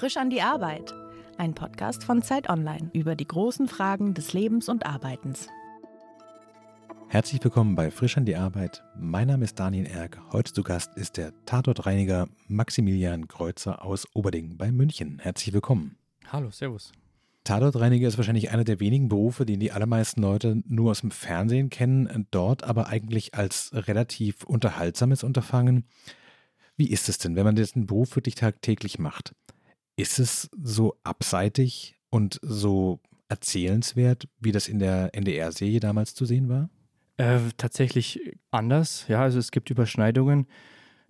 Frisch an die Arbeit. Ein Podcast von Zeit Online über die großen Fragen des Lebens und Arbeitens. Herzlich willkommen bei Frisch an die Arbeit. Mein Name ist Daniel Erck. Heute zu Gast ist der Tatortreiniger Maximilian Kreuzer aus Oberding bei München. Herzlich willkommen. Hallo, Servus. Tatortreiniger ist wahrscheinlich einer der wenigen Berufe, den die allermeisten Leute nur aus dem Fernsehen kennen, dort aber eigentlich als relativ unterhaltsames Unterfangen. Wie ist es denn, wenn man diesen Beruf wirklich tagtäglich macht? Ist es so abseitig und so erzählenswert, wie das in der NDR-Serie damals zu sehen war? Äh, tatsächlich anders, ja, also es gibt Überschneidungen,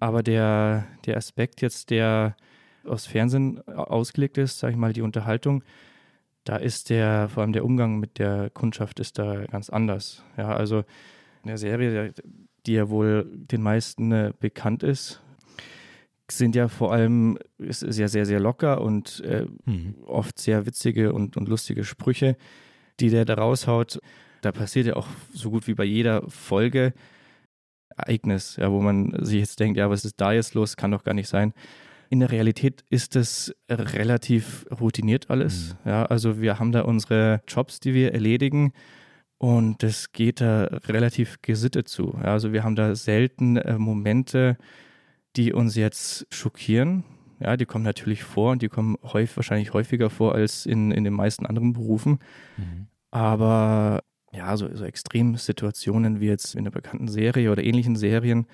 aber der, der Aspekt jetzt, der aufs Fernsehen ausgelegt ist, sage ich mal, die Unterhaltung, da ist der, vor allem der Umgang mit der Kundschaft ist da ganz anders. Ja, also in der Serie, die ja wohl den meisten äh, bekannt ist, sind ja vor allem ist, ist ja sehr, sehr locker und äh, mhm. oft sehr witzige und, und lustige Sprüche, die der da raushaut. Da passiert ja auch so gut wie bei jeder Folge Ereignis, ja, wo man sich jetzt denkt, ja, was ist da jetzt los? Kann doch gar nicht sein. In der Realität ist es relativ routiniert alles. Mhm. Ja, also wir haben da unsere Jobs, die wir erledigen. Und das geht da relativ gesittet zu. Ja, also wir haben da selten äh, Momente, die uns jetzt schockieren. Ja, die kommen natürlich vor und die kommen häufig, wahrscheinlich häufiger vor als in, in den meisten anderen Berufen. Mhm. Aber ja, so, so Extremsituationen wie jetzt in der bekannten Serie oder ähnlichen Serien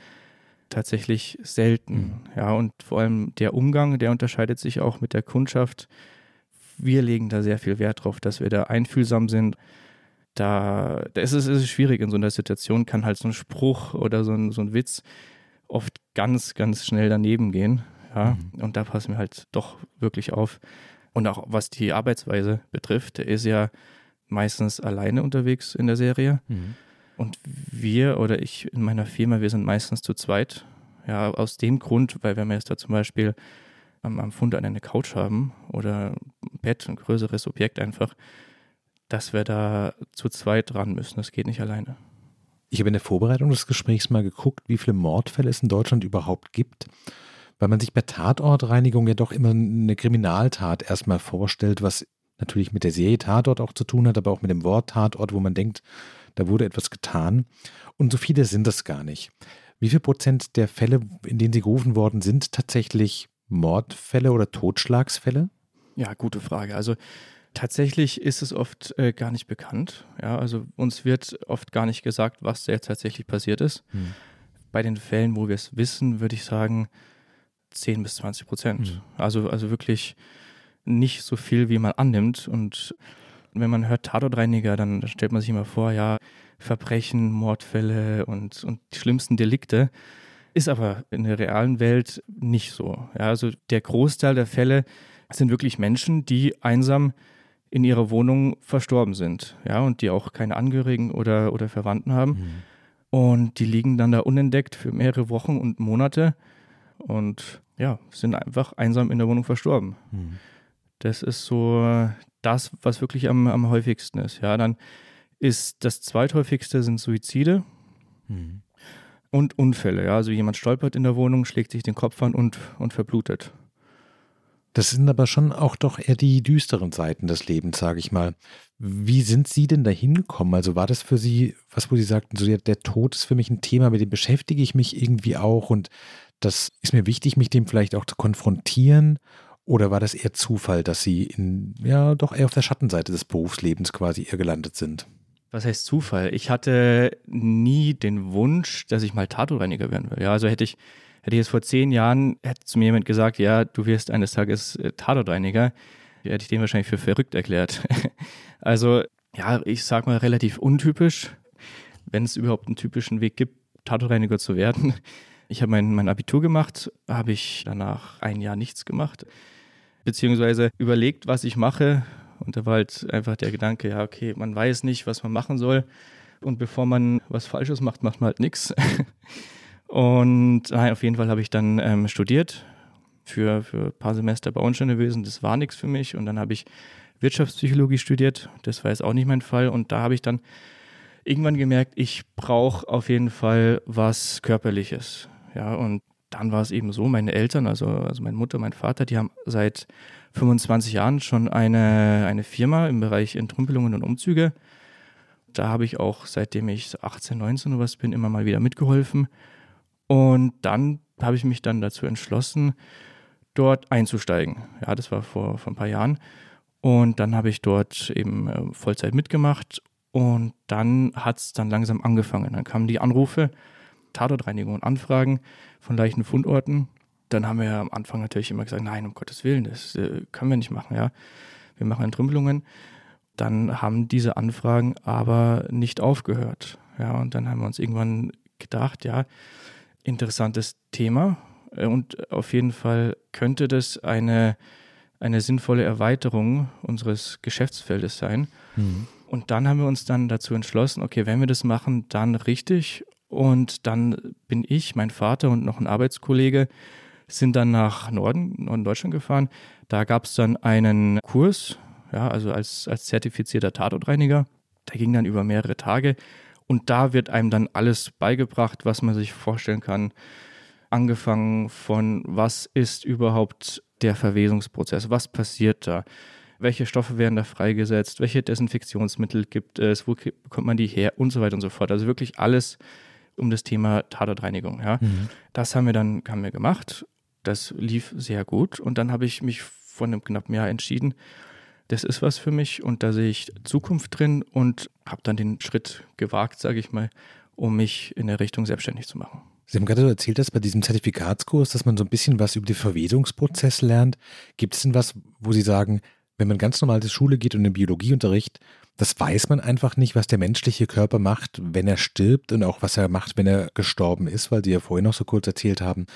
tatsächlich selten. Mhm. Ja, und vor allem der Umgang, der unterscheidet sich auch mit der Kundschaft. Wir legen da sehr viel Wert drauf, dass wir da einfühlsam sind. Da, da ist, es, ist es schwierig in so einer Situation, kann halt so ein Spruch oder so ein, so ein Witz oft ganz, ganz schnell daneben gehen. Ja, mhm. und da passen wir halt doch wirklich auf. Und auch was die Arbeitsweise betrifft, der ist ja meistens alleine unterwegs in der Serie. Mhm. Und wir oder ich in meiner Firma, wir sind meistens zu zweit. Ja, aus dem Grund, weil wenn wir jetzt da zum Beispiel am, am Fund eine Couch haben oder ein Bett, ein größeres Objekt einfach, dass wir da zu zweit dran müssen. Das geht nicht alleine. Ich habe in der Vorbereitung des Gesprächs mal geguckt, wie viele Mordfälle es in Deutschland überhaupt gibt, weil man sich bei Tatortreinigung ja doch immer eine Kriminaltat erstmal vorstellt, was natürlich mit der Serie Tatort auch zu tun hat, aber auch mit dem Wort Tatort, wo man denkt, da wurde etwas getan. Und so viele sind das gar nicht. Wie viel Prozent der Fälle, in denen sie gerufen worden sind, tatsächlich Mordfälle oder Totschlagsfälle? Ja, gute Frage. Also Tatsächlich ist es oft äh, gar nicht bekannt. Ja, also uns wird oft gar nicht gesagt, was da jetzt tatsächlich passiert ist. Hm. Bei den Fällen, wo wir es wissen, würde ich sagen 10 bis 20 Prozent. Hm. Also, also wirklich nicht so viel, wie man annimmt. Und wenn man hört Tatortreiniger, dann stellt man sich immer vor, ja, Verbrechen, Mordfälle und, und die schlimmsten Delikte. Ist aber in der realen Welt nicht so. Ja, also der Großteil der Fälle sind wirklich Menschen, die einsam in ihrer Wohnung verstorben sind, ja, und die auch keine Angehörigen oder, oder Verwandten haben. Mhm. Und die liegen dann da unentdeckt für mehrere Wochen und Monate und ja, sind einfach einsam in der Wohnung verstorben. Mhm. Das ist so das, was wirklich am, am häufigsten ist. Ja, dann ist das zweithäufigste sind Suizide mhm. und Unfälle. Ja, also jemand stolpert in der Wohnung, schlägt sich den Kopf an und, und verblutet. Das sind aber schon auch doch eher die düsteren Seiten des Lebens, sage ich mal. Wie sind Sie denn da hingekommen? Also war das für Sie, was wo Sie sagten, so der, der Tod ist für mich ein Thema, mit dem beschäftige ich mich irgendwie auch und das ist mir wichtig, mich dem vielleicht auch zu konfrontieren? Oder war das eher Zufall, dass Sie in, ja, doch eher auf der Schattenseite des Berufslebens quasi eher gelandet sind? Was heißt Zufall? Ich hatte nie den Wunsch, dass ich mal Tatortreiniger werden will. Ja, also hätte ich Hätte ich jetzt vor zehn Jahren, hätte zu mir jemand gesagt, ja, du wirst eines Tages äh, Tatortreiniger, hätte ich den wahrscheinlich für verrückt erklärt. also, ja, ich sag mal relativ untypisch, wenn es überhaupt einen typischen Weg gibt, Tatortreiniger zu werden. Ich habe mein, mein Abitur gemacht, habe ich danach ein Jahr nichts gemacht, beziehungsweise überlegt, was ich mache. Und da war halt einfach der Gedanke, ja, okay, man weiß nicht, was man machen soll. Und bevor man was Falsches macht, macht man halt nichts. Und nein, auf jeden Fall habe ich dann ähm, studiert für, für ein paar Semester Bauingenieurwesen. Das war nichts für mich. Und dann habe ich Wirtschaftspsychologie studiert. Das war jetzt auch nicht mein Fall. Und da habe ich dann irgendwann gemerkt, ich brauche auf jeden Fall was Körperliches. Ja, und dann war es eben so, meine Eltern, also, also meine Mutter, mein Vater, die haben seit 25 Jahren schon eine, eine Firma im Bereich Entrümpelungen und Umzüge. Da habe ich auch, seitdem ich 18, 19 oder was bin, immer mal wieder mitgeholfen. Und dann habe ich mich dann dazu entschlossen, dort einzusteigen. Ja, das war vor, vor ein paar Jahren. Und dann habe ich dort eben äh, Vollzeit mitgemacht und dann hat es dann langsam angefangen. Dann kamen die Anrufe, Tatortreinigung und Anfragen von leichten Fundorten. Dann haben wir am Anfang natürlich immer gesagt, nein, um Gottes Willen, das äh, können wir nicht machen, ja. Wir machen Entrümpelungen. Dann haben diese Anfragen aber nicht aufgehört. Ja, und dann haben wir uns irgendwann gedacht, ja, interessantes Thema. Äh, und auf jeden Fall könnte das eine, eine sinnvolle Erweiterung unseres Geschäftsfeldes sein. Mhm. Und dann haben wir uns dann dazu entschlossen, okay, wenn wir das machen, dann richtig. Und dann bin ich, mein Vater und noch ein Arbeitskollege sind dann nach Norden, Norden Deutschland gefahren. Da gab es dann einen Kurs, ja, also als, als zertifizierter Tatortreiniger. Der ging dann über mehrere Tage. Und da wird einem dann alles beigebracht, was man sich vorstellen kann. Angefangen von, was ist überhaupt der Verwesungsprozess? Was passiert da? welche Stoffe werden da freigesetzt, welche Desinfektionsmittel gibt es, wo bekommt man die her und so weiter und so fort. Also wirklich alles um das Thema Tatortreinigung. Ja. Mhm. Das haben wir dann haben wir gemacht. Das lief sehr gut und dann habe ich mich vor einem knappen Jahr entschieden, das ist was für mich und da sehe ich Zukunft drin und habe dann den Schritt gewagt, sage ich mal, um mich in der Richtung selbstständig zu machen. Sie haben gerade so erzählt, dass bei diesem Zertifikatskurs, dass man so ein bisschen was über den Verwesungsprozess lernt. Gibt es denn was, wo Sie sagen, wenn man ganz normal zur Schule geht und im Biologieunterricht, das weiß man einfach nicht, was der menschliche Körper macht, wenn er stirbt und auch was er macht, wenn er gestorben ist, weil Sie ja vorhin noch so kurz erzählt haben,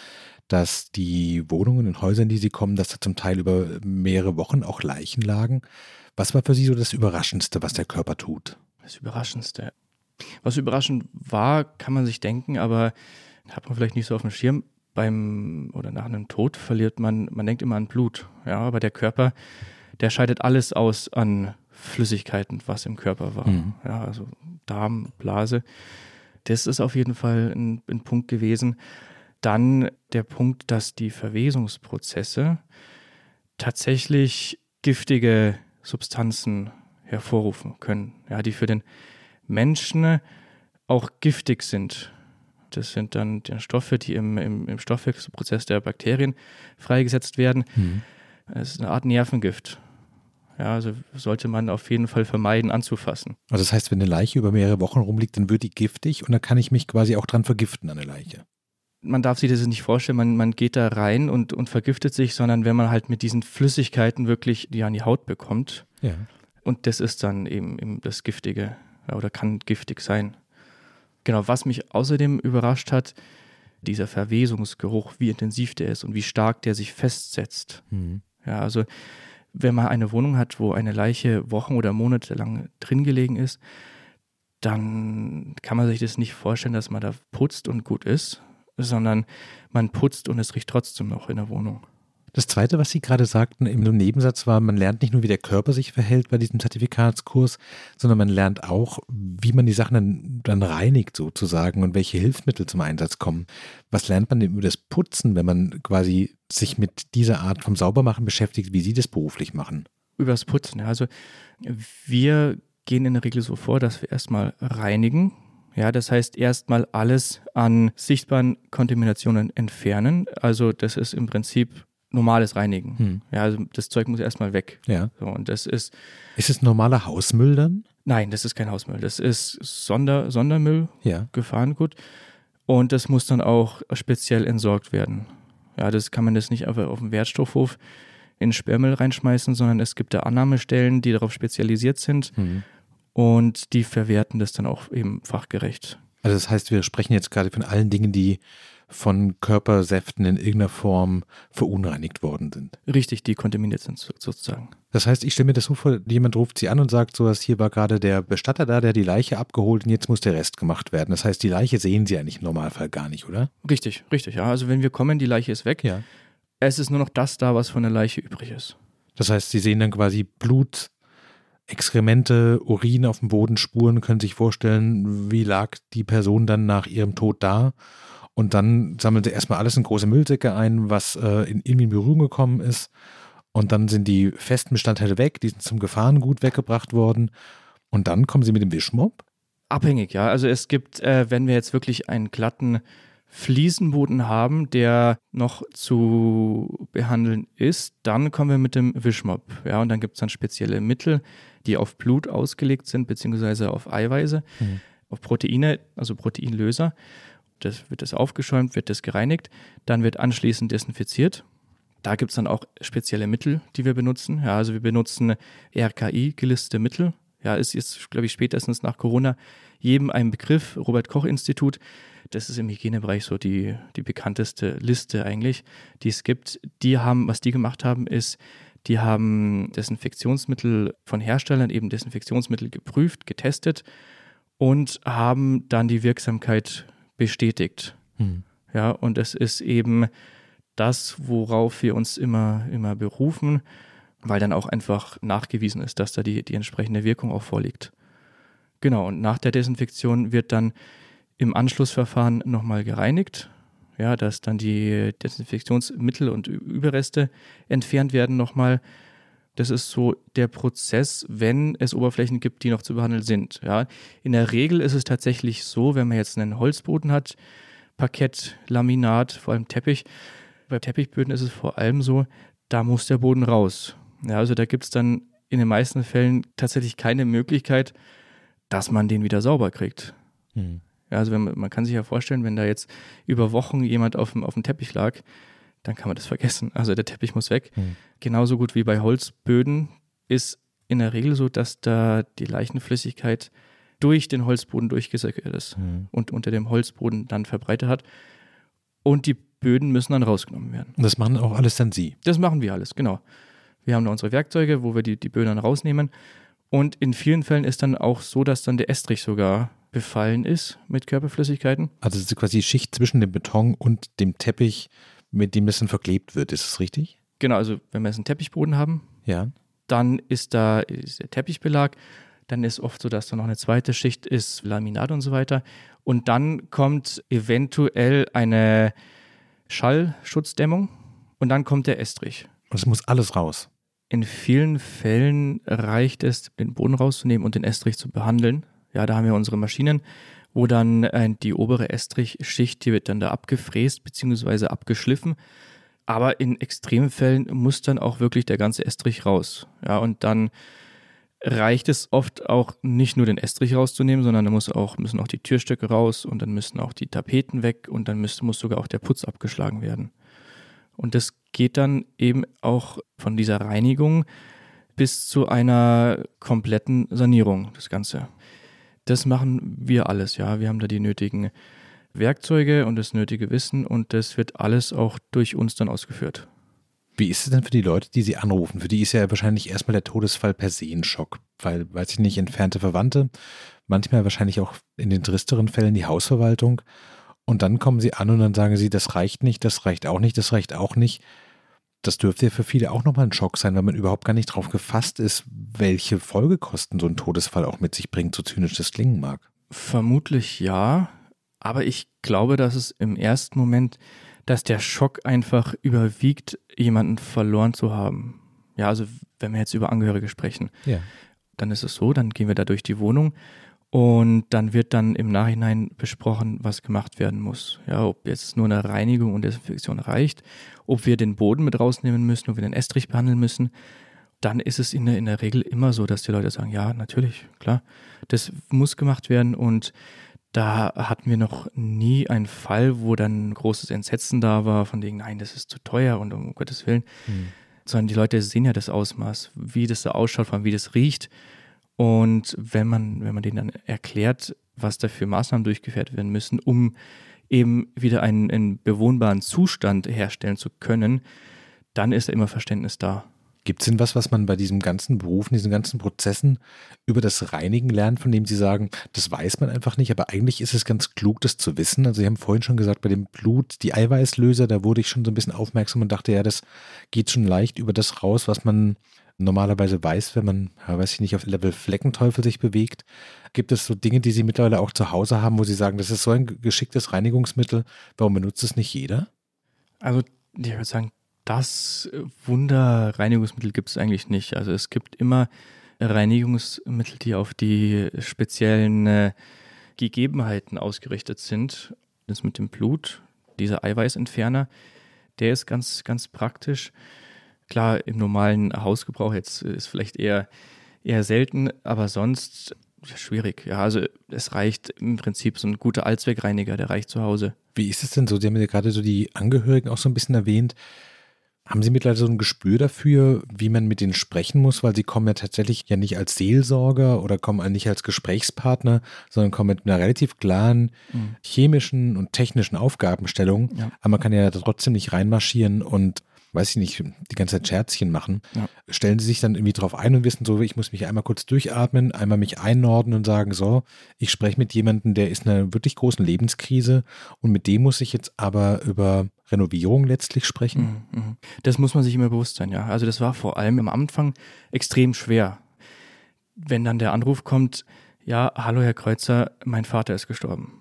dass die Wohnungen und Häuser, in die Sie kommen, dass da zum Teil über mehrere Wochen auch Leichen lagen. Was war für Sie so das Überraschendste, was der Körper tut? Das Überraschendste. Was überraschend war, kann man sich denken, aber hat man vielleicht nicht so auf dem Schirm. Beim oder nach einem Tod verliert man, man denkt immer an Blut. Ja, aber der Körper der scheidet alles aus an Flüssigkeiten, was im Körper war. Mhm. Ja, also Darm, Blase. Das ist auf jeden Fall ein, ein Punkt gewesen. Dann der Punkt, dass die Verwesungsprozesse tatsächlich giftige Substanzen hervorrufen können, ja, die für den Menschen auch giftig sind. Das sind dann die Stoffe, die im, im, im Stoffwechselprozess der Bakterien freigesetzt werden. Mhm. Es ist eine Art Nervengift. Ja, also sollte man auf jeden Fall vermeiden anzufassen. Also das heißt, wenn eine Leiche über mehrere Wochen rumliegt, dann wird die giftig und dann kann ich mich quasi auch dran vergiften an der Leiche. Man darf sich das nicht vorstellen, man, man geht da rein und, und vergiftet sich, sondern wenn man halt mit diesen Flüssigkeiten wirklich die an die Haut bekommt. Ja. Und das ist dann eben, eben das Giftige oder kann giftig sein. Genau, was mich außerdem überrascht hat, dieser Verwesungsgeruch, wie intensiv der ist und wie stark der sich festsetzt. Mhm. Ja, also wenn man eine Wohnung hat, wo eine Leiche Wochen oder Monate lang drin gelegen ist, dann kann man sich das nicht vorstellen, dass man da putzt und gut ist, sondern man putzt und es riecht trotzdem noch in der Wohnung. Das Zweite, was Sie gerade sagten im Nebensatz war, man lernt nicht nur, wie der Körper sich verhält bei diesem Zertifikatskurs, sondern man lernt auch, wie man die Sachen dann, dann reinigt sozusagen und welche Hilfsmittel zum Einsatz kommen. Was lernt man denn über das Putzen, wenn man quasi sich mit dieser Art vom Saubermachen beschäftigt, wie Sie das beruflich machen? Über das Putzen. Also wir gehen in der Regel so vor, dass wir erstmal reinigen. Ja, das heißt erstmal alles an sichtbaren Kontaminationen entfernen. Also das ist im Prinzip normales Reinigen. Hm. Ja, also das Zeug muss erstmal weg. Ja. So, und das ist. Ist es normaler Hausmüll dann? Nein, das ist kein Hausmüll. Das ist Sonder, Sondermüll, ja. Gefahrengut. Und das muss dann auch speziell entsorgt werden. Ja, das kann man das nicht einfach auf dem Wertstoffhof in Sperrmüll reinschmeißen, sondern es gibt da Annahmestellen, die darauf spezialisiert sind hm. Und die verwerten das dann auch eben fachgerecht. Also das heißt, wir sprechen jetzt gerade von allen Dingen, die von Körpersäften in irgendeiner Form verunreinigt worden sind. Richtig, die kontaminiert sind sozusagen. Das heißt, ich stelle mir das so vor, jemand ruft sie an und sagt so, dass hier war gerade der Bestatter da, der die Leiche abgeholt und jetzt muss der Rest gemacht werden. Das heißt, die Leiche sehen sie eigentlich im Normalfall gar nicht, oder? Richtig, richtig, ja. Also wenn wir kommen, die Leiche ist weg. Ja. Es ist nur noch das da, was von der Leiche übrig ist. Das heißt, sie sehen dann quasi Blut, Exkremente, Urin auf dem Boden, Spuren, können sich vorstellen, wie lag die Person dann nach ihrem Tod da und dann sammelt er erstmal alles in große Müllsäcke ein, was äh, in irgendwie in Berührung gekommen ist. Und dann sind die festen Bestandteile weg, die sind zum Gefahrengut weggebracht worden. Und dann kommen sie mit dem Wischmob? Abhängig, ja. Also es gibt, äh, wenn wir jetzt wirklich einen glatten Fliesenboden haben, der noch zu behandeln ist, dann kommen wir mit dem Wischmob. Ja, und dann gibt es dann spezielle Mittel, die auf Blut ausgelegt sind, beziehungsweise auf Eiweiße, mhm. auf Proteine, also Proteinlöser. Das wird das aufgeschäumt, wird das gereinigt, dann wird anschließend desinfiziert. Da gibt es dann auch spezielle Mittel, die wir benutzen. Ja, also wir benutzen RKI gelistete Mittel. Ja, ist jetzt, glaube ich, spätestens nach Corona jedem ein Begriff, Robert Koch Institut. Das ist im Hygienebereich so die, die bekannteste Liste eigentlich, die es gibt. Die haben, was die gemacht haben, ist, die haben Desinfektionsmittel von Herstellern, eben Desinfektionsmittel geprüft, getestet und haben dann die Wirksamkeit bestätigt. Hm. Ja, und es ist eben das, worauf wir uns immer, immer berufen, weil dann auch einfach nachgewiesen ist, dass da die, die entsprechende Wirkung auch vorliegt. Genau, und nach der Desinfektion wird dann im Anschlussverfahren nochmal gereinigt, ja, dass dann die Desinfektionsmittel und Überreste entfernt werden nochmal. Das ist so der Prozess, wenn es Oberflächen gibt, die noch zu behandeln sind. Ja. In der Regel ist es tatsächlich so, wenn man jetzt einen Holzboden hat, Parkett, Laminat, vor allem Teppich. Bei Teppichböden ist es vor allem so, da muss der Boden raus. Ja, also da gibt es dann in den meisten Fällen tatsächlich keine Möglichkeit, dass man den wieder sauber kriegt. Hm. Ja, also man, man, kann sich ja vorstellen, wenn da jetzt über Wochen jemand auf dem, auf dem Teppich lag, dann kann man das vergessen. Also der Teppich muss weg. Hm. Genauso gut wie bei Holzböden ist in der Regel so, dass da die Leichenflüssigkeit durch den Holzboden durchgesöckert ist hm. und unter dem Holzboden dann verbreitet hat. Und die Böden müssen dann rausgenommen werden. Und das machen auch alles dann Sie? Das machen wir alles, genau. Wir haben da unsere Werkzeuge, wo wir die, die Böden dann rausnehmen. Und in vielen Fällen ist dann auch so, dass dann der Estrich sogar befallen ist mit Körperflüssigkeiten. Also es ist quasi die Schicht zwischen dem Beton und dem Teppich, mit dem es dann verklebt wird. Ist das richtig? Genau, also wenn wir jetzt einen Teppichboden haben, ja. dann ist da ist der Teppichbelag. Dann ist oft so, dass da noch eine zweite Schicht ist, Laminat und so weiter. Und dann kommt eventuell eine Schallschutzdämmung und dann kommt der Estrich. Und es muss alles raus. In vielen Fällen reicht es, den Boden rauszunehmen und den Estrich zu behandeln. Ja, da haben wir unsere Maschinen, wo dann äh, die obere Estrichschicht, die wird dann da abgefräst bzw. abgeschliffen. Aber in Extremfällen muss dann auch wirklich der ganze Estrich raus. Ja, und dann reicht es oft auch nicht nur den Estrich rauszunehmen, sondern da muss auch, müssen auch die Türstöcke raus und dann müssen auch die Tapeten weg und dann muss, muss sogar auch der Putz abgeschlagen werden. Und das geht dann eben auch von dieser Reinigung bis zu einer kompletten Sanierung, das Ganze. Das machen wir alles, ja. Wir haben da die nötigen Werkzeuge und das nötige Wissen und das wird alles auch durch uns dann ausgeführt. Wie ist es denn für die Leute, die Sie anrufen? Für die ist ja wahrscheinlich erstmal der Todesfall per se ein Schock, weil, weiß ich nicht, entfernte Verwandte, manchmal wahrscheinlich auch in den tristeren Fällen die Hausverwaltung. Und dann kommen Sie an und dann sagen Sie, das reicht nicht, das reicht auch nicht, das reicht auch nicht. Das dürfte ja für viele auch nochmal ein Schock sein, weil man überhaupt gar nicht drauf gefasst ist, welche Folgekosten so ein Todesfall auch mit sich bringt, so zynisch das klingen mag. Vermutlich ja, aber ich glaube, dass es im ersten Moment dass der Schock einfach überwiegt, jemanden verloren zu haben. Ja, also wenn wir jetzt über Angehörige sprechen, ja. dann ist es so, dann gehen wir da durch die Wohnung und dann wird dann im Nachhinein besprochen, was gemacht werden muss. Ja, ob jetzt nur eine Reinigung und Desinfektion reicht, ob wir den Boden mit rausnehmen müssen, ob wir den Estrich behandeln müssen. Dann ist es in der, in der Regel immer so, dass die Leute sagen, ja, natürlich, klar, das muss gemacht werden und da hatten wir noch nie einen Fall, wo dann großes Entsetzen da war, von wegen, nein, das ist zu teuer und um Gottes Willen. Mhm. Sondern die Leute sehen ja das Ausmaß, wie das da ausschaut, vor allem wie das riecht. Und wenn man, wenn man denen dann erklärt, was da für Maßnahmen durchgeführt werden müssen, um eben wieder einen, einen bewohnbaren Zustand herstellen zu können, dann ist da immer Verständnis da. Gibt es denn was, was man bei diesem ganzen Beruf, diesen ganzen Prozessen über das Reinigen lernt, von dem Sie sagen, das weiß man einfach nicht, aber eigentlich ist es ganz klug, das zu wissen? Also Sie haben vorhin schon gesagt, bei dem Blut, die Eiweißlöser, da wurde ich schon so ein bisschen aufmerksam und dachte, ja, das geht schon leicht über das raus, was man normalerweise weiß, wenn man, weiß ich nicht, auf Level Fleckenteufel sich bewegt. Gibt es so Dinge, die Sie mittlerweile auch zu Hause haben, wo Sie sagen, das ist so ein geschicktes Reinigungsmittel, warum benutzt es nicht jeder? Also ich würde sagen, Das Wunderreinigungsmittel gibt es eigentlich nicht. Also es gibt immer Reinigungsmittel, die auf die speziellen äh, Gegebenheiten ausgerichtet sind. Das mit dem Blut, dieser Eiweißentferner, der ist ganz, ganz praktisch. Klar, im normalen Hausgebrauch jetzt ist vielleicht eher, eher selten, aber sonst schwierig. Ja, also es reicht im Prinzip so ein guter Allzweckreiniger, der reicht zu Hause. Wie ist es denn so? Sie haben ja gerade so die Angehörigen auch so ein bisschen erwähnt. Haben Sie mittlerweile so ein Gespür dafür, wie man mit denen sprechen muss? Weil Sie kommen ja tatsächlich ja nicht als Seelsorger oder kommen nicht als Gesprächspartner, sondern kommen mit einer relativ klaren mhm. chemischen und technischen Aufgabenstellung. Ja. Aber man kann ja trotzdem nicht reinmarschieren und weiß ich nicht, die ganze Zeit Scherzchen machen, ja. stellen sie sich dann irgendwie drauf ein und wissen so, ich muss mich einmal kurz durchatmen, einmal mich einnorden und sagen, so, ich spreche mit jemandem, der ist in einer wirklich großen Lebenskrise und mit dem muss ich jetzt aber über Renovierung letztlich sprechen. Mhm, mhm. Das muss man sich immer bewusst sein, ja. Also das war vor allem am Anfang extrem schwer. Wenn dann der Anruf kommt, ja, hallo Herr Kreuzer, mein Vater ist gestorben.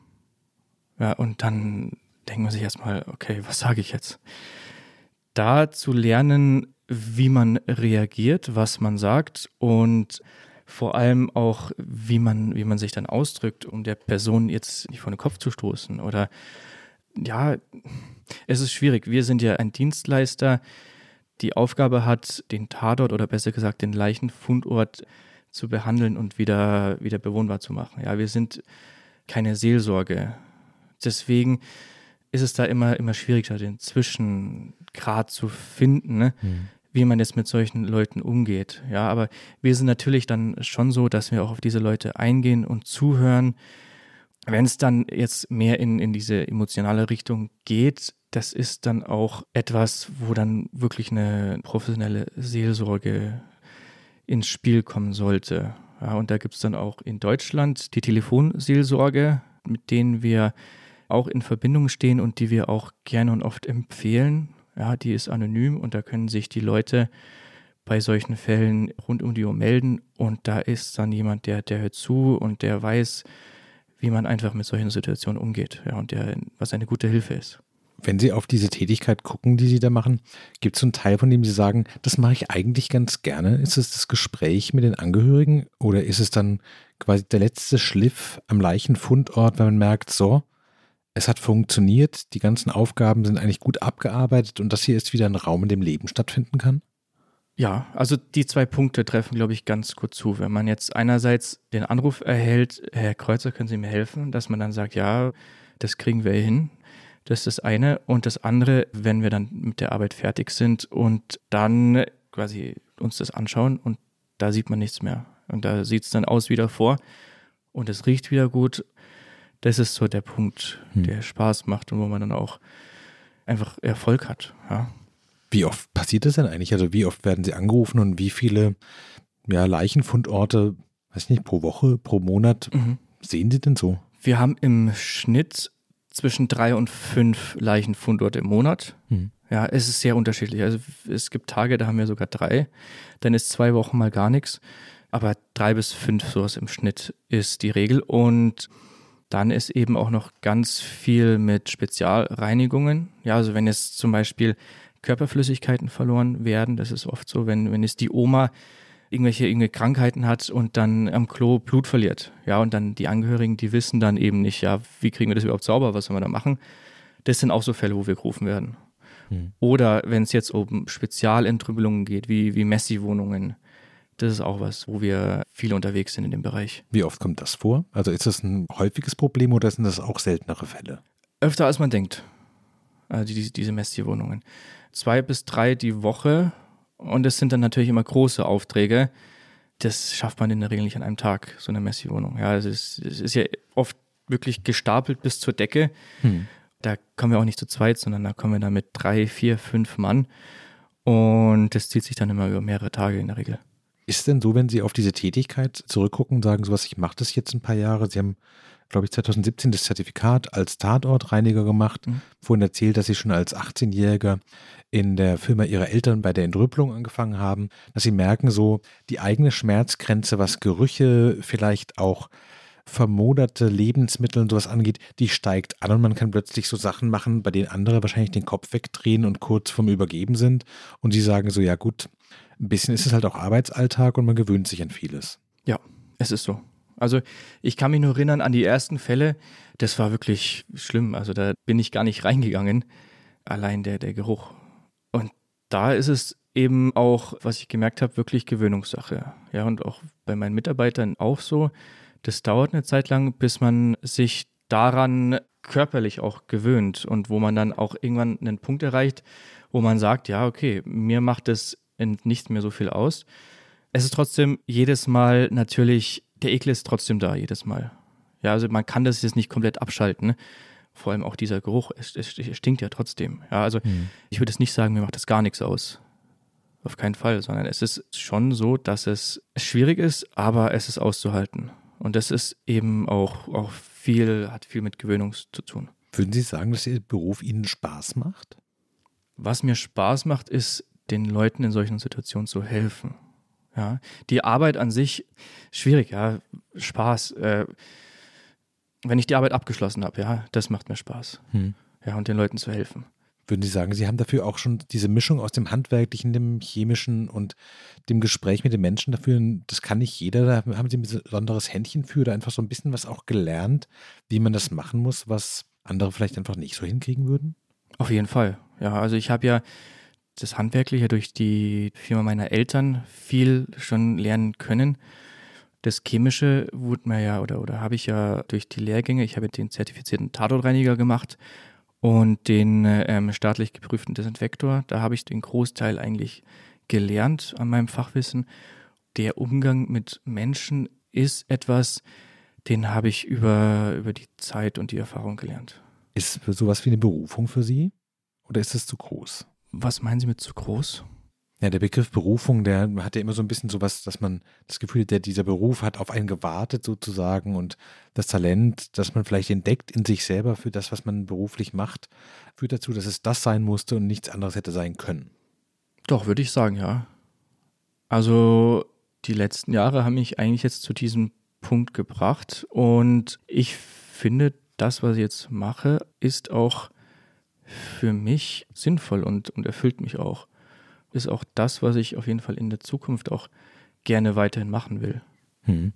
Ja, und dann denkt man sich erstmal, okay, was sage ich jetzt? Da zu lernen, wie man reagiert, was man sagt und vor allem auch, wie man, wie man sich dann ausdrückt, um der Person jetzt nicht vor den Kopf zu stoßen. Oder ja, es ist schwierig. Wir sind ja ein Dienstleister, die Aufgabe hat, den Tatort oder besser gesagt den Leichenfundort zu behandeln und wieder, wieder bewohnbar zu machen. Ja, wir sind keine Seelsorge. Deswegen ist es da immer, immer schwieriger, den Zwischengrad zu finden, ne? Mhm. wie man jetzt mit solchen Leuten umgeht. Ja, aber wir sind natürlich dann schon so, dass wir auch auf diese Leute eingehen und zuhören. Wenn es dann jetzt mehr in, in diese emotionale Richtung geht, das ist dann auch etwas, wo dann wirklich eine professionelle Seelsorge ins Spiel kommen sollte. Ja, und da gibt es dann auch in Deutschland die Telefonseelsorge, mit denen wir auch in Verbindung stehen und die wir auch gerne und oft empfehlen. Ja, die ist anonym und da können sich die Leute bei solchen Fällen rund um die Uhr melden und da ist dann jemand, der, der hört zu und der weiß, wie man einfach mit solchen Situationen umgeht ja, und der, was eine gute Hilfe ist. Wenn Sie auf diese Tätigkeit gucken, die Sie da machen, gibt es einen Teil, von dem Sie sagen, das mache ich eigentlich ganz gerne? Ist es das Gespräch mit den Angehörigen oder ist es dann quasi der letzte Schliff am Leichenfundort, wenn man merkt, so, es hat funktioniert, die ganzen Aufgaben sind eigentlich gut abgearbeitet und das hier ist wieder ein Raum, in dem Leben stattfinden kann? Ja, also die zwei Punkte treffen, glaube ich, ganz gut zu. Wenn man jetzt einerseits den Anruf erhält, Herr Kreuzer, können Sie mir helfen, dass man dann sagt, ja, das kriegen wir hin. Das ist das eine. Und das andere, wenn wir dann mit der Arbeit fertig sind und dann quasi uns das anschauen und da sieht man nichts mehr. Und da sieht es dann aus wie davor und es riecht wieder gut das ist so der Punkt, hm. der Spaß macht und wo man dann auch einfach Erfolg hat. Ja. Wie oft passiert das denn eigentlich? Also wie oft werden Sie angerufen und wie viele ja, Leichenfundorte, weiß ich nicht, pro Woche, pro Monat mhm. sehen Sie denn so? Wir haben im Schnitt zwischen drei und fünf Leichenfundorte im Monat. Mhm. Ja, es ist sehr unterschiedlich. Also es gibt Tage, da haben wir sogar drei. Dann ist zwei Wochen mal gar nichts. Aber drei bis fünf sowas im Schnitt ist die Regel. Und dann ist eben auch noch ganz viel mit Spezialreinigungen. Ja, also wenn jetzt zum Beispiel Körperflüssigkeiten verloren werden, das ist oft so, wenn, wenn jetzt die Oma irgendwelche, irgendwelche Krankheiten hat und dann am Klo Blut verliert. Ja, und dann die Angehörigen, die wissen dann eben nicht, ja, wie kriegen wir das überhaupt sauber, was sollen wir da machen? Das sind auch so Fälle, wo wir gerufen werden. Hm. Oder wenn es jetzt um Spezialentrübelungen geht, wie, wie Messi-Wohnungen, das ist auch was, wo wir viel unterwegs sind in dem Bereich. Wie oft kommt das vor? Also ist das ein häufiges Problem oder sind das auch seltenere Fälle? Öfter als man denkt. Also diese, diese Messtierwohnungen. Zwei bis drei die Woche und es sind dann natürlich immer große Aufträge. Das schafft man in der Regel nicht an einem Tag, so eine Messi-Wohnung. Ja, es ist, es ist ja oft wirklich gestapelt bis zur Decke. Hm. Da kommen wir auch nicht zu zweit, sondern da kommen wir dann mit drei, vier, fünf Mann. Und das zieht sich dann immer über mehrere Tage in der Regel. Ist denn so, wenn Sie auf diese Tätigkeit zurückgucken und sagen, sowas, ich mache das jetzt ein paar Jahre, Sie haben, glaube ich, 2017 das Zertifikat als Tatortreiniger gemacht, mhm. vorhin erzählt, dass Sie schon als 18-Jähriger in der Firma Ihrer Eltern bei der Entrüppelung angefangen haben, dass Sie merken, so die eigene Schmerzgrenze, was Gerüche, vielleicht auch vermoderte Lebensmittel und sowas angeht, die steigt an und man kann plötzlich so Sachen machen, bei denen andere wahrscheinlich den Kopf wegdrehen und kurz vorm Übergeben sind. Und sie sagen so, ja gut, ein bisschen ist es halt auch Arbeitsalltag und man gewöhnt sich an vieles. Ja, es ist so. Also ich kann mich nur erinnern an die ersten Fälle, das war wirklich schlimm. Also da bin ich gar nicht reingegangen. Allein der, der Geruch. Und da ist es eben auch, was ich gemerkt habe, wirklich Gewöhnungssache. Ja, und auch bei meinen Mitarbeitern auch so. Das dauert eine Zeit lang, bis man sich daran körperlich auch gewöhnt und wo man dann auch irgendwann einen Punkt erreicht, wo man sagt, ja, okay, mir macht das nicht mehr so viel aus. Es ist trotzdem jedes Mal natürlich, der Ekel ist trotzdem da, jedes Mal. Ja, also man kann das jetzt nicht komplett abschalten. Vor allem auch dieser Geruch, es, es, es stinkt ja trotzdem. Ja, also mhm. ich würde es nicht sagen, mir macht das gar nichts aus. Auf keinen Fall, sondern es ist schon so, dass es schwierig ist, aber es ist auszuhalten. Und das ist eben auch, auch viel, hat viel mit Gewöhnung zu tun. Würden Sie sagen, dass Ihr Beruf Ihnen Spaß macht? Was mir Spaß macht, ist, den Leuten in solchen Situationen zu helfen. Ja, die Arbeit an sich schwierig, ja, Spaß. Äh, wenn ich die Arbeit abgeschlossen habe, ja, das macht mir Spaß. Hm. Ja, und den Leuten zu helfen. Würden Sie sagen, Sie haben dafür auch schon diese Mischung aus dem Handwerklichen, dem Chemischen und dem Gespräch mit den Menschen dafür, das kann nicht jeder, da haben Sie ein besonderes Händchen für oder einfach so ein bisschen was auch gelernt, wie man das machen muss, was andere vielleicht einfach nicht so hinkriegen würden? Auf jeden Fall. Ja, also ich habe ja das Handwerkliche durch die Firma meiner Eltern viel schon lernen können. Das Chemische wurde mir ja oder, oder habe ich ja durch die Lehrgänge, ich habe den zertifizierten Tatortreiniger gemacht und den ähm, staatlich geprüften Desinfektor. Da habe ich den Großteil eigentlich gelernt an meinem Fachwissen. Der Umgang mit Menschen ist etwas, den habe ich über, über die Zeit und die Erfahrung gelernt. Ist sowas wie eine Berufung für Sie oder ist es zu groß? Was meinen Sie mit zu groß? Ja, der Begriff Berufung, der hat ja immer so ein bisschen sowas, dass man das Gefühl hat, dieser Beruf hat auf einen gewartet sozusagen und das Talent, das man vielleicht entdeckt in sich selber für das, was man beruflich macht, führt dazu, dass es das sein musste und nichts anderes hätte sein können. Doch, würde ich sagen, ja. Also die letzten Jahre haben mich eigentlich jetzt zu diesem Punkt gebracht und ich finde, das, was ich jetzt mache, ist auch für mich sinnvoll und, und erfüllt mich auch. Ist auch das, was ich auf jeden Fall in der Zukunft auch gerne weiterhin machen will. Hm.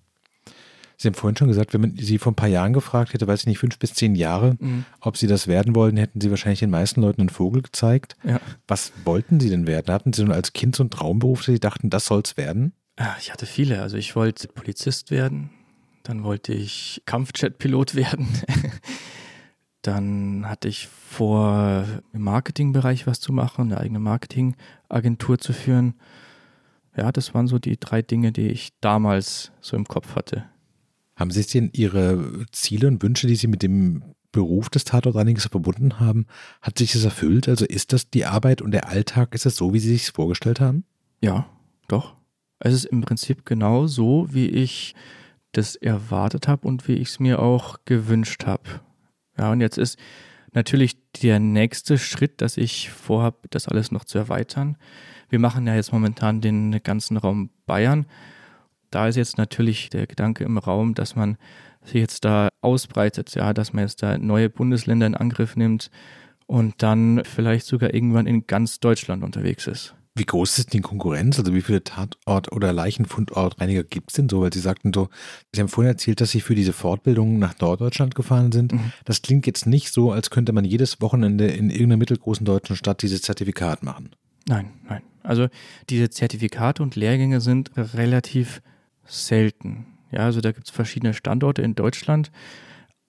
Sie haben vorhin schon gesagt, wenn man Sie vor ein paar Jahren gefragt hätte, weiß ich nicht, fünf bis zehn Jahre, mhm. ob Sie das werden wollen, hätten Sie wahrscheinlich den meisten Leuten einen Vogel gezeigt. Ja. Was wollten Sie denn werden? Hatten Sie nun als Kind so einen Traumberuf, dass Sie dachten, das soll es werden? Ah, ich hatte viele. Also ich wollte Polizist werden, dann wollte ich Kampfjet-Pilot werden. Dann hatte ich vor, im Marketingbereich was zu machen, eine eigene Marketingagentur zu führen. Ja, das waren so die drei Dinge, die ich damals so im Kopf hatte. Haben Sie denn Ihre Ziele und Wünsche, die Sie mit dem Beruf des Tatortreinigers verbunden haben, hat sich das erfüllt? Also ist das die Arbeit und der Alltag, ist es so, wie Sie sich vorgestellt haben? Ja, doch. Es ist im Prinzip genau so, wie ich das erwartet habe und wie ich es mir auch gewünscht habe. Ja, und jetzt ist natürlich der nächste Schritt, dass ich vorhabe, das alles noch zu erweitern. Wir machen ja jetzt momentan den ganzen Raum Bayern. Da ist jetzt natürlich der Gedanke im Raum, dass man sich jetzt da ausbreitet, ja, dass man jetzt da neue Bundesländer in Angriff nimmt und dann vielleicht sogar irgendwann in ganz Deutschland unterwegs ist. Wie groß ist die Konkurrenz? Also wie viele Tatort- oder Leichenfundortreiniger gibt es denn so? Weil Sie sagten so, Sie haben vorhin erzählt, dass Sie für diese Fortbildung nach Norddeutschland gefahren sind. Mhm. Das klingt jetzt nicht so, als könnte man jedes Wochenende in irgendeiner mittelgroßen deutschen Stadt dieses Zertifikat machen. Nein, nein. Also diese Zertifikate und Lehrgänge sind relativ selten. Ja, also da gibt es verschiedene Standorte in Deutschland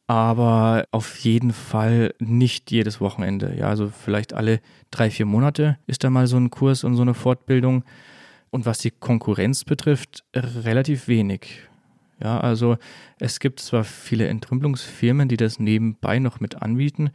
aber auf jeden Fall nicht jedes Wochenende. Ja, also vielleicht alle drei, vier Monate ist da mal so ein Kurs und so eine Fortbildung. Und was die Konkurrenz betrifft, relativ wenig. Ja, also es gibt zwar viele Entrümpelungsfirmen, die das nebenbei noch mit anbieten,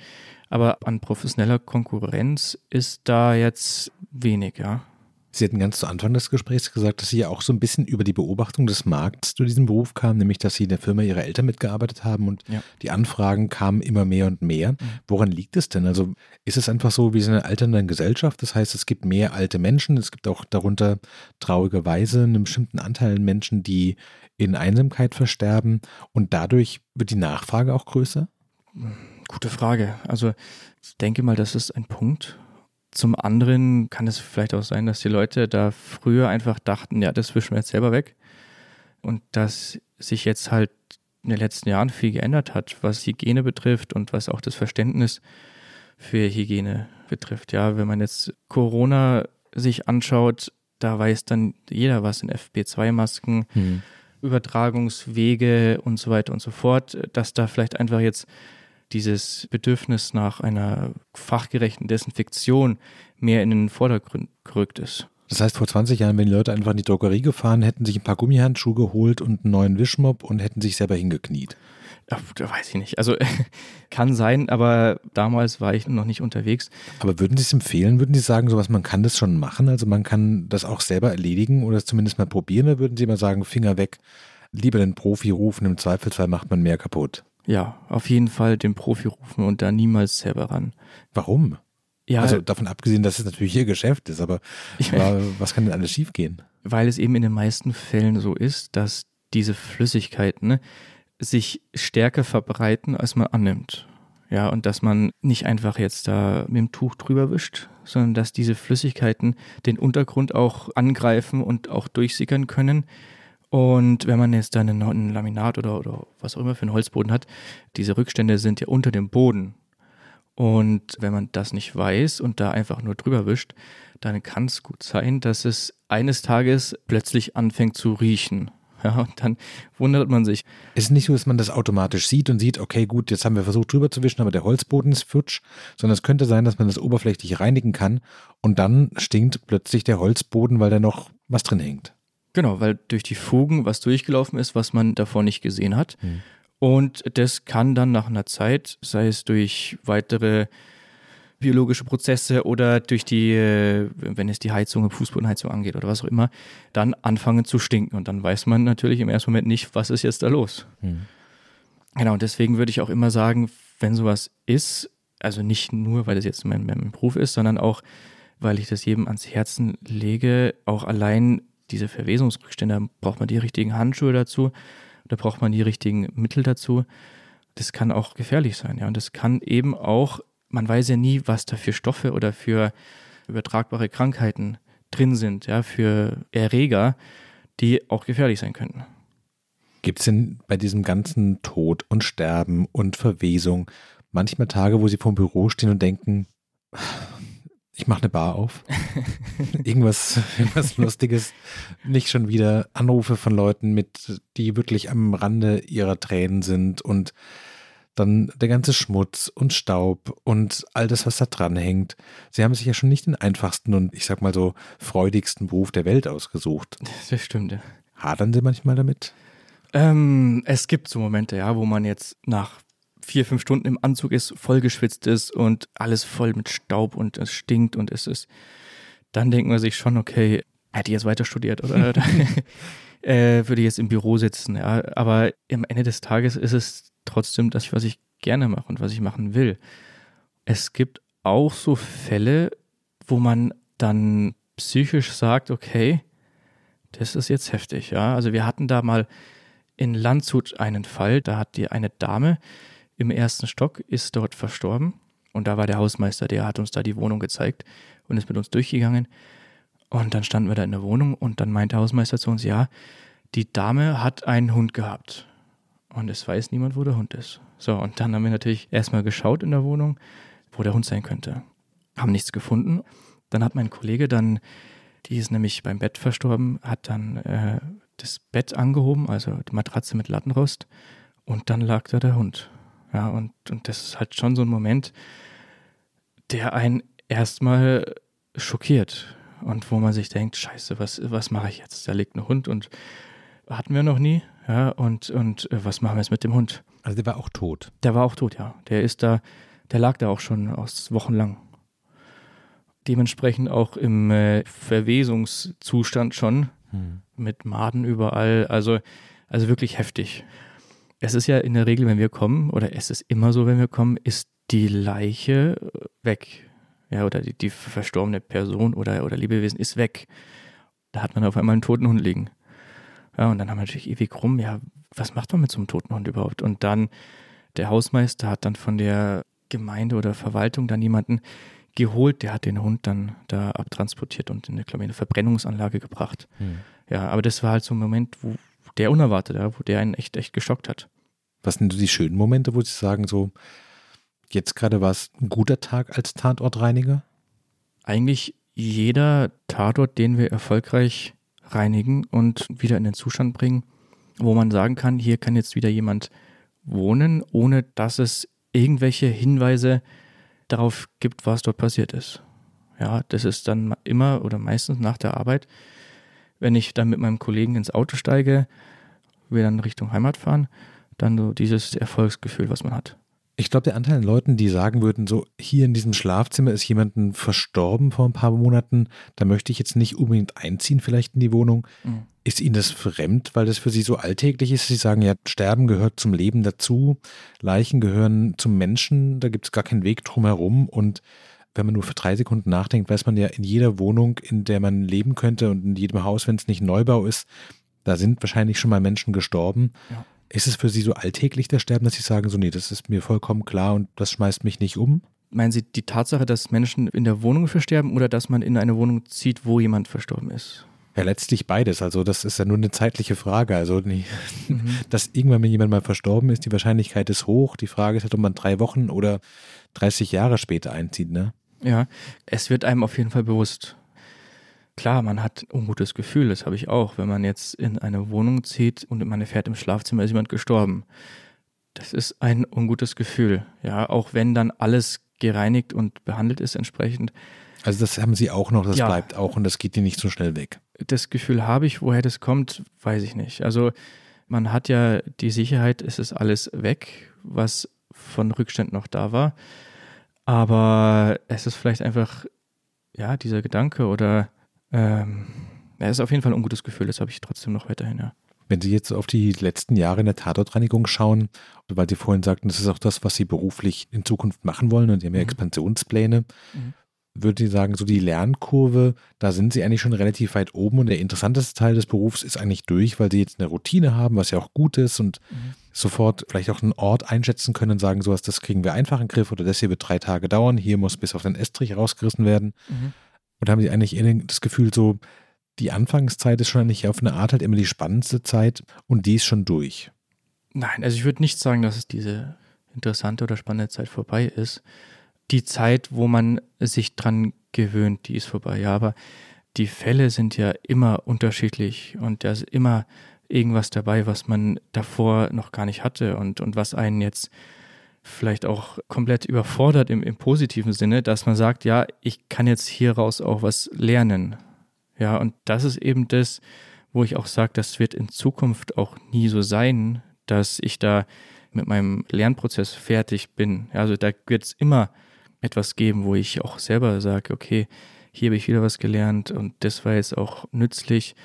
aber an professioneller Konkurrenz ist da jetzt wenig, ja. Sie hatten ganz zu Anfang des Gesprächs gesagt, dass Sie ja auch so ein bisschen über die Beobachtung des Markts zu diesem Beruf kamen, nämlich dass Sie in der Firma Ihrer Eltern mitgearbeitet haben und ja. die Anfragen kamen immer mehr und mehr. Mhm. Woran liegt es denn? Also ist es einfach so wie so eine alternde Gesellschaft? Das heißt, es gibt mehr alte Menschen, es gibt auch darunter traurigerweise einen bestimmten Anteil Menschen, die in Einsamkeit versterben und dadurch wird die Nachfrage auch größer? Gute Frage. Also ich denke mal, das ist ein Punkt, zum anderen kann es vielleicht auch sein, dass die Leute da früher einfach dachten, ja, das wischen wir jetzt selber weg. Und dass sich jetzt halt in den letzten Jahren viel geändert hat, was Hygiene betrifft und was auch das Verständnis für Hygiene betrifft. Ja, wenn man jetzt Corona sich anschaut, da weiß dann jeder was in FP2-Masken, hm. Übertragungswege und so weiter und so fort, dass da vielleicht einfach jetzt dieses Bedürfnis nach einer fachgerechten Desinfektion mehr in den Vordergrund gerückt ist. Das heißt, vor 20 Jahren, wenn die Leute einfach in die Drogerie gefahren, hätten sich ein paar Gummihandschuhe geholt und einen neuen Wischmopp und hätten sich selber hingekniet. Da weiß ich nicht. Also kann sein, aber damals war ich noch nicht unterwegs. Aber würden Sie es empfehlen? Würden Sie sagen, sowas, man kann das schon machen? Also man kann das auch selber erledigen oder zumindest mal probieren? Oder würden Sie immer sagen, Finger weg, lieber den Profi rufen, im Zweifelsfall macht man mehr kaputt? Ja, auf jeden Fall den Profi rufen und da niemals selber ran. Warum? Ja, also davon abgesehen, dass es natürlich ihr Geschäft ist, aber, aber was kann denn alles schiefgehen? Weil es eben in den meisten Fällen so ist, dass diese Flüssigkeiten ne, sich stärker verbreiten, als man annimmt. Ja, und dass man nicht einfach jetzt da mit dem Tuch drüber wischt, sondern dass diese Flüssigkeiten den Untergrund auch angreifen und auch durchsickern können und wenn man jetzt dann ein Laminat oder, oder was auch immer für einen Holzboden hat, diese Rückstände sind ja unter dem Boden. Und wenn man das nicht weiß und da einfach nur drüber wischt, dann kann es gut sein, dass es eines Tages plötzlich anfängt zu riechen. Ja, und dann wundert man sich. Es ist nicht so, dass man das automatisch sieht und sieht, okay, gut, jetzt haben wir versucht drüber zu wischen, aber der Holzboden ist futsch, sondern es könnte sein, dass man das oberflächlich reinigen kann und dann stinkt plötzlich der Holzboden, weil da noch was drin hängt. Genau, weil durch die Fugen was durchgelaufen ist, was man davor nicht gesehen hat. Mhm. Und das kann dann nach einer Zeit, sei es durch weitere biologische Prozesse oder durch die, äh, wenn es die Heizung, Fußbodenheizung angeht oder was auch immer, dann anfangen zu stinken. Und dann weiß man natürlich im ersten Moment nicht, was ist jetzt da los. Mhm. Genau, und deswegen würde ich auch immer sagen, wenn sowas ist, also nicht nur, weil das jetzt mein, mein Beruf ist, sondern auch, weil ich das jedem ans Herzen lege, auch allein diese Verwesungsrückstände, braucht man die richtigen Handschuhe dazu, da braucht man die richtigen Mittel dazu. Das kann auch gefährlich sein, ja. Und das kann eben auch, man weiß ja nie, was da für Stoffe oder für übertragbare Krankheiten drin sind, ja, für Erreger, die auch gefährlich sein könnten. Gibt es denn bei diesem ganzen Tod und Sterben und Verwesung manchmal Tage, wo Sie vom Büro stehen und denken, ich mache eine Bar auf. irgendwas, irgendwas Lustiges. Nicht schon wieder Anrufe von Leuten mit, die wirklich am Rande ihrer Tränen sind und dann der ganze Schmutz und Staub und all das, was da dran hängt. Sie haben sich ja schon nicht den einfachsten und ich sag mal so freudigsten Beruf der Welt ausgesucht. Das stimmt, ja. Hadern Sie manchmal damit? Ähm, es gibt so Momente, ja, wo man jetzt nach vier, fünf Stunden im Anzug ist, vollgeschwitzt ist und alles voll mit Staub und es stinkt und es ist, dann denkt man sich schon, okay, hätte ich jetzt weiter studiert oder äh, würde ich jetzt im Büro sitzen. Ja. Aber am Ende des Tages ist es trotzdem das, was ich gerne mache und was ich machen will. Es gibt auch so Fälle, wo man dann psychisch sagt, okay, das ist jetzt heftig, ja. Also wir hatten da mal in Landshut einen Fall, da hat die eine Dame, im ersten Stock, ist dort verstorben. Und da war der Hausmeister, der hat uns da die Wohnung gezeigt und ist mit uns durchgegangen. Und dann standen wir da in der Wohnung und dann meinte der Hausmeister zu uns, ja, die Dame hat einen Hund gehabt. Und es weiß niemand, wo der Hund ist. So, und dann haben wir natürlich erstmal geschaut in der Wohnung, wo der Hund sein könnte. Haben nichts gefunden. Dann hat mein Kollege dann, die ist nämlich beim Bett verstorben, hat dann äh, das Bett angehoben, also die Matratze mit Lattenrost. Und dann lag da der Hund. Ja, und, und das ist halt schon so ein Moment, der einen erstmal schockiert und wo man sich denkt, scheiße, was, was mache ich jetzt? Da liegt ein Hund und hatten wir noch nie, ja, und, und äh, was machen wir jetzt mit dem Hund? Also der war auch tot. Der war auch tot, ja. Der ist da, der lag da auch schon aus wochenlang. dementsprechend auch im äh, Verwesungszustand schon, hm. mit Maden überall, also, also wirklich heftig. Es ist ja in der Regel, wenn wir kommen, oder es ist immer so, wenn wir kommen, ist die Leiche weg. Ja, oder die, die verstorbene Person oder, oder Lebewesen ist weg. Da hat man auf einmal einen toten Hund liegen. Ja, und dann haben wir natürlich ewig rum, ja, was macht man mit so einem toten Hund überhaupt? Und dann, der Hausmeister hat dann von der Gemeinde oder Verwaltung dann jemanden geholt, der hat den Hund dann da abtransportiert und in eine, ich, eine Verbrennungsanlage gebracht. Hm. Ja, aber das war halt so ein Moment, wo der unerwartet, ja, wo der einen echt, echt geschockt hat. Was sind die schönen Momente, wo Sie sagen, so, jetzt gerade war es ein guter Tag als Tatortreiniger? Eigentlich jeder Tatort, den wir erfolgreich reinigen und wieder in den Zustand bringen, wo man sagen kann, hier kann jetzt wieder jemand wohnen, ohne dass es irgendwelche Hinweise darauf gibt, was dort passiert ist. Ja, das ist dann immer oder meistens nach der Arbeit, wenn ich dann mit meinem Kollegen ins Auto steige, wir dann Richtung Heimat fahren, dann so dieses Erfolgsgefühl, was man hat. Ich glaube, der Anteil an Leuten, die sagen würden, so hier in diesem Schlafzimmer ist jemanden verstorben vor ein paar Monaten, da möchte ich jetzt nicht unbedingt einziehen, vielleicht in die Wohnung. Mhm. Ist Ihnen das fremd, weil das für Sie so alltäglich ist? Sie sagen ja, Sterben gehört zum Leben dazu, Leichen gehören zum Menschen, da gibt es gar keinen Weg drumherum und wenn man nur für drei Sekunden nachdenkt, weiß man ja, in jeder Wohnung, in der man leben könnte und in jedem Haus, wenn es nicht Neubau ist, da sind wahrscheinlich schon mal Menschen gestorben. Ja. Ist es für Sie so alltäglich der Sterben, dass Sie sagen, so, nee, das ist mir vollkommen klar und das schmeißt mich nicht um? Meinen Sie die Tatsache, dass Menschen in der Wohnung versterben oder dass man in eine Wohnung zieht, wo jemand verstorben ist? Ja, letztlich beides. Also das ist ja nur eine zeitliche Frage. Also mhm. dass irgendwann, wenn jemand mal verstorben ist, die Wahrscheinlichkeit ist hoch. Die Frage ist halt, ob man drei Wochen oder 30 Jahre später einzieht, ne? Ja, es wird einem auf jeden Fall bewusst klar, man hat ein ungutes Gefühl, das habe ich auch, wenn man jetzt in eine Wohnung zieht und man erfährt, im Schlafzimmer ist jemand gestorben. Das ist ein ungutes Gefühl, ja, auch wenn dann alles gereinigt und behandelt ist entsprechend. Also das haben Sie auch noch, das ja, bleibt auch und das geht Ihnen nicht so schnell weg. Das Gefühl habe ich, woher das kommt, weiß ich nicht. Also man hat ja die Sicherheit, es ist alles weg, was von Rückständen noch da war. Aber es ist vielleicht einfach, ja, dieser Gedanke oder ähm, ja, ist auf jeden Fall ein ungutes Gefühl, das habe ich trotzdem noch weiterhin, ja. Wenn Sie jetzt auf die letzten Jahre in der Tatortreinigung schauen, weil Sie vorhin sagten, das ist auch das, was Sie beruflich in Zukunft machen wollen und Sie haben ja mhm. Expansionspläne, mhm. würde ich sagen, so die Lernkurve, da sind Sie eigentlich schon relativ weit oben und der interessanteste Teil des Berufs ist eigentlich durch, weil Sie jetzt eine Routine haben, was ja auch gut ist und mhm. Sofort vielleicht auch einen Ort einschätzen können und sagen, sowas, das kriegen wir einfach in den Griff oder das hier wird drei Tage dauern, hier muss bis auf den Estrich rausgerissen werden. Mhm. Und haben Sie eigentlich das Gefühl, so die Anfangszeit ist schon eigentlich auf eine Art halt immer die spannendste Zeit und die ist schon durch? Nein, also ich würde nicht sagen, dass es diese interessante oder spannende Zeit vorbei ist. Die Zeit, wo man sich dran gewöhnt, die ist vorbei. Ja, aber die Fälle sind ja immer unterschiedlich und da ist immer irgendwas dabei, was man davor noch gar nicht hatte und, und was einen jetzt vielleicht auch komplett überfordert im, im positiven Sinne, dass man sagt, ja, ich kann jetzt hieraus auch was lernen. Ja, und das ist eben das, wo ich auch sage, das wird in Zukunft auch nie so sein, dass ich da mit meinem Lernprozess fertig bin. Also da wird es immer etwas geben, wo ich auch selber sage, okay, hier habe ich wieder was gelernt und das war jetzt auch nützlich.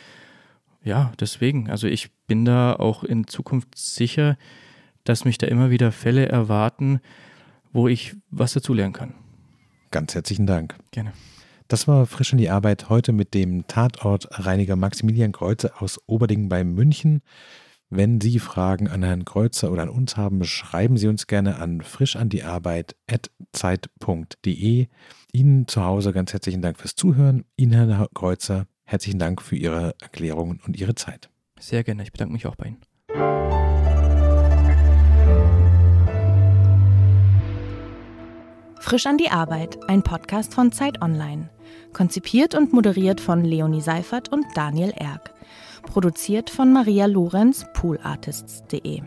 Ja, deswegen, also ich bin da auch in Zukunft sicher, dass mich da immer wieder Fälle erwarten, wo ich was dazulernen kann. Ganz herzlichen Dank. Gerne. Das war frisch in die Arbeit heute mit dem Tatortreiniger Maximilian Kreuzer aus Oberding bei München. Wenn Sie Fragen an Herrn Kreuzer oder an uns haben, schreiben Sie uns gerne an frischandiarbeit.zeit.de. Ihnen zu Hause ganz herzlichen Dank fürs Zuhören. Ihnen, Herr Kreuzer, herzlichen Dank für Ihre Erklärungen und Ihre Zeit. Sehr gerne. Ich bedanke mich auch bei Ihnen. Frisch an die Arbeit, ein Podcast von Zeit Online. Konzipiert und moderiert von Leonie Seifert und Daniel Erck. Produziert von Maria Lorenz, poolartists.de.